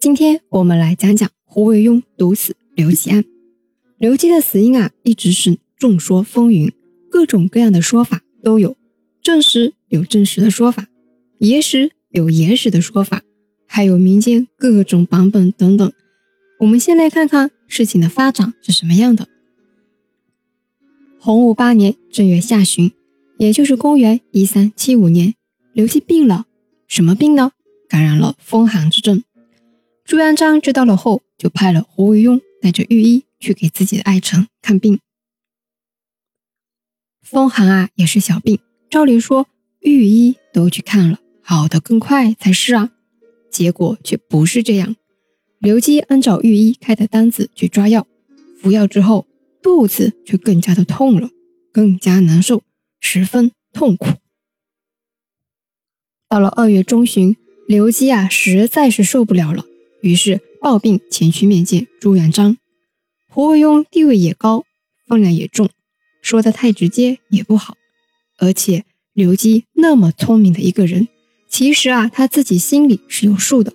今天我们来讲讲胡惟庸毒死刘基案。刘基的死因啊，一直是众说纷纭，各种各样的说法都有，证实有证实的说法，野史有野史的说法，还有民间各种版本等等。我们先来看看事情的发展是什么样的。洪武八年正月下旬，也就是公元一三七五年，刘基病了，什么病呢？感染了风寒之症。朱元璋知道了后，就派了胡惟庸带着御医去给自己的爱臣看病。风寒啊，也是小病，照理说御医都去看了，好的更快才是啊。结果却不是这样。刘基按照御医开的单子去抓药，服药之后，肚子却更加的痛了，更加难受，十分痛苦。到了二月中旬，刘基啊，实在是受不了了。于是抱病前去面见朱元璋。胡惟庸地位也高，分量也重，说的太直接也不好。而且刘基那么聪明的一个人，其实啊他自己心里是有数的。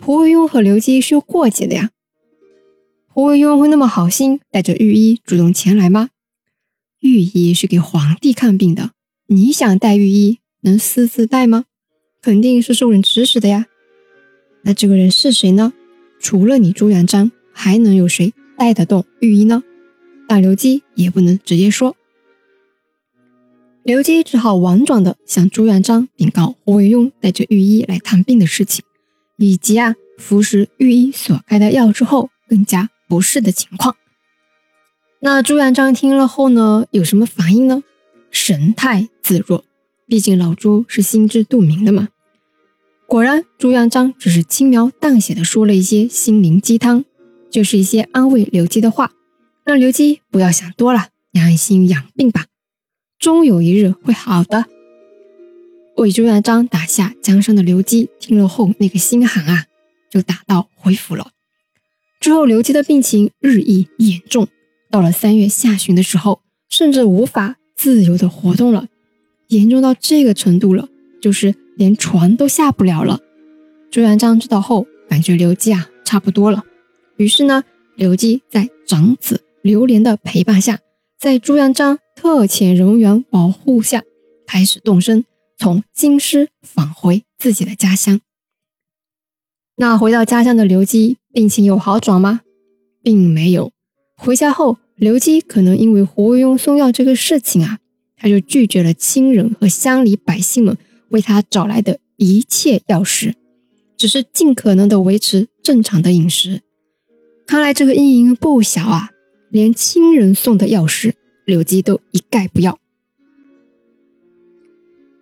胡惟庸和刘基是有过节的呀。胡惟庸会那么好心带着御医主动前来吗？御医是给皇帝看病的，你想带御医能私自带吗？肯定是受人指使的呀。那这个人是谁呢？除了你朱元璋，还能有谁带得动御医呢？大刘基也不能直接说，刘基只好婉转的向朱元璋禀告胡惟庸带着御医来探病的事情，以及啊服食御医所开的药之后更加不适的情况。那朱元璋听了后呢，有什么反应呢？神态自若，毕竟老朱是心知肚明的嘛。果然，朱元璋只是轻描淡写的说了一些心灵鸡汤，就是一些安慰刘基的话，让刘基不要想多了，安心养病吧，终有一日会好的。为朱元璋打下江山的刘基听了后，那个心寒啊，就打道回府了。之后，刘基的病情日益严重，到了三月下旬的时候，甚至无法自由的活动了，严重到这个程度了，就是。连船都下不了了。朱元璋知道后，感觉刘基啊差不多了，于是呢，刘基在长子刘连的陪伴下，在朱元璋特遣人员保护下，开始动身，从京师返回自己的家乡。那回到家乡的刘基，病情有好转吗？并没有。回家后，刘基可能因为胡惟庸送药这个事情啊，他就拒绝了亲人和乡里百姓们。为他找来的一切药食，只是尽可能的维持正常的饮食。看来这个阴影不小啊！连亲人送的药食，刘基都一概不要。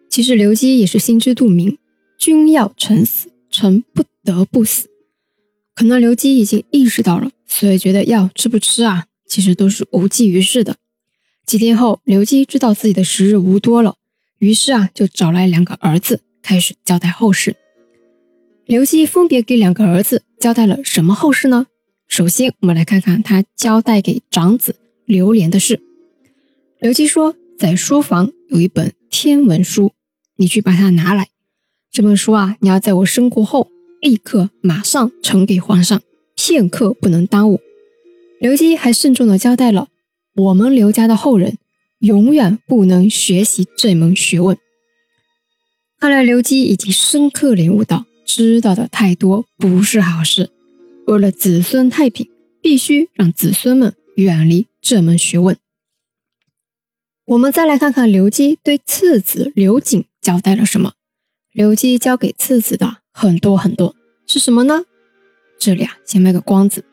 其实刘基也是心知肚明，君要臣死，臣不得不死。可能刘基已经意识到了，所以觉得药吃不吃啊，其实都是无济于事的。几天后，刘基知道自己的时日无多了。于是啊，就找来两个儿子，开始交代后事。刘基分别给两个儿子交代了什么后事呢？首先，我们来看看他交代给长子刘连的事。刘基说，在书房有一本天文书，你去把它拿来。这本书啊，你要在我身故后立刻马上呈给皇上，片刻不能耽误。刘基还慎重地交代了我们刘家的后人。永远不能学习这门学问。看来刘基已经深刻领悟到，知道的太多不是好事。为了子孙太平，必须让子孙们远离这门学问。我们再来看看刘基对次子刘瑾交代了什么。刘基交给次子的很多很多，是什么呢？这里啊，先卖个关子。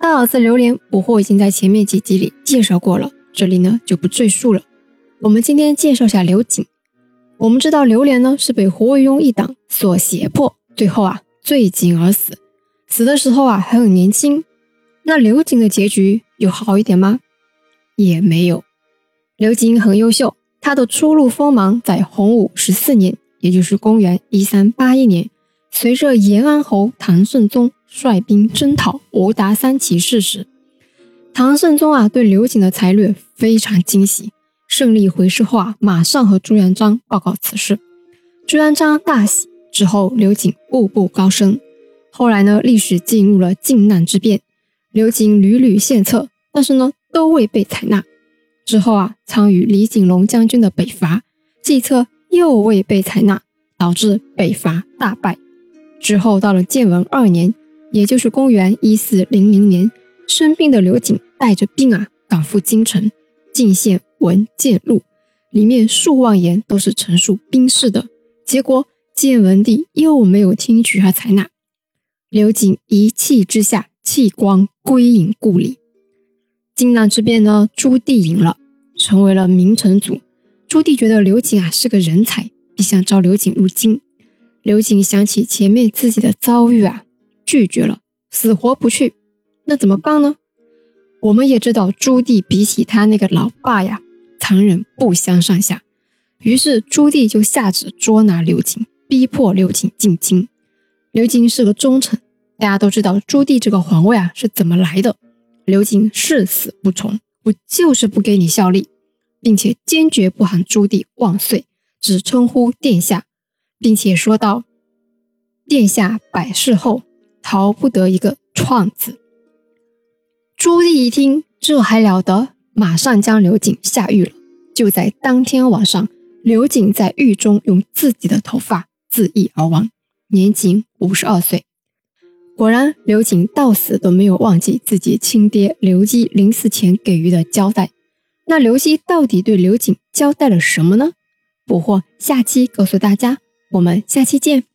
大儿子刘连，捕获已经在前面几集里介绍过了。这里呢就不赘述了。我们今天介绍下刘瑾。我们知道刘连呢是被胡惟庸一党所胁迫，最后啊醉井而死。死的时候啊还很年轻。那刘瑾的结局有好一点吗？也没有。刘瑾很优秀，他的初露锋芒在洪武十四年，也就是公元一三八一年，随着延安侯唐顺宗率兵征讨吴达三起事时。唐圣宗啊，对刘瑾的才略非常惊喜。胜利回师后啊，马上和朱元璋报告此事。朱元璋大喜，之后刘瑾步步高升。后来呢，历史进入了靖难之变，刘瑾屡屡献策，但是呢，都未被采纳。之后啊，参与李景隆将军的北伐，计策又未被采纳，导致北伐大败。之后到了建文二年，也就是公元一四零零年，生病的刘瑾带着病啊赶赴京城，进献文建录，里面数万言都是陈述兵事的。结果建文帝又没有听取和采纳，刘瑾一气之下弃官归隐故里。靖难之变呢，朱棣赢了。成为了明成祖，朱棣觉得刘瑾啊是个人才，便想招刘瑾入京。刘瑾想起前面自己的遭遇啊，拒绝了，死活不去。那怎么办呢？我们也知道朱棣比起他那个老爸呀，残忍不相上下。于是朱棣就下旨捉拿刘瑾，逼迫刘瑾进京。刘瑾是个忠臣，大家都知道朱棣这个皇位啊是怎么来的。刘瑾誓死不从。我就是不给你效力，并且坚决不喊朱棣万岁，只称呼殿下，并且说道：“殿下百世后，逃不得一个创字。”朱棣一听，这还了得，马上将刘瑾下狱了。就在当天晚上，刘瑾在狱中用自己的头发自缢而亡，年仅五十二岁。果然，刘瑾到死都没有忘记自己亲爹刘基临死前给予的交代。那刘基到底对刘瑾交代了什么呢？捕获下期告诉大家，我们下期见。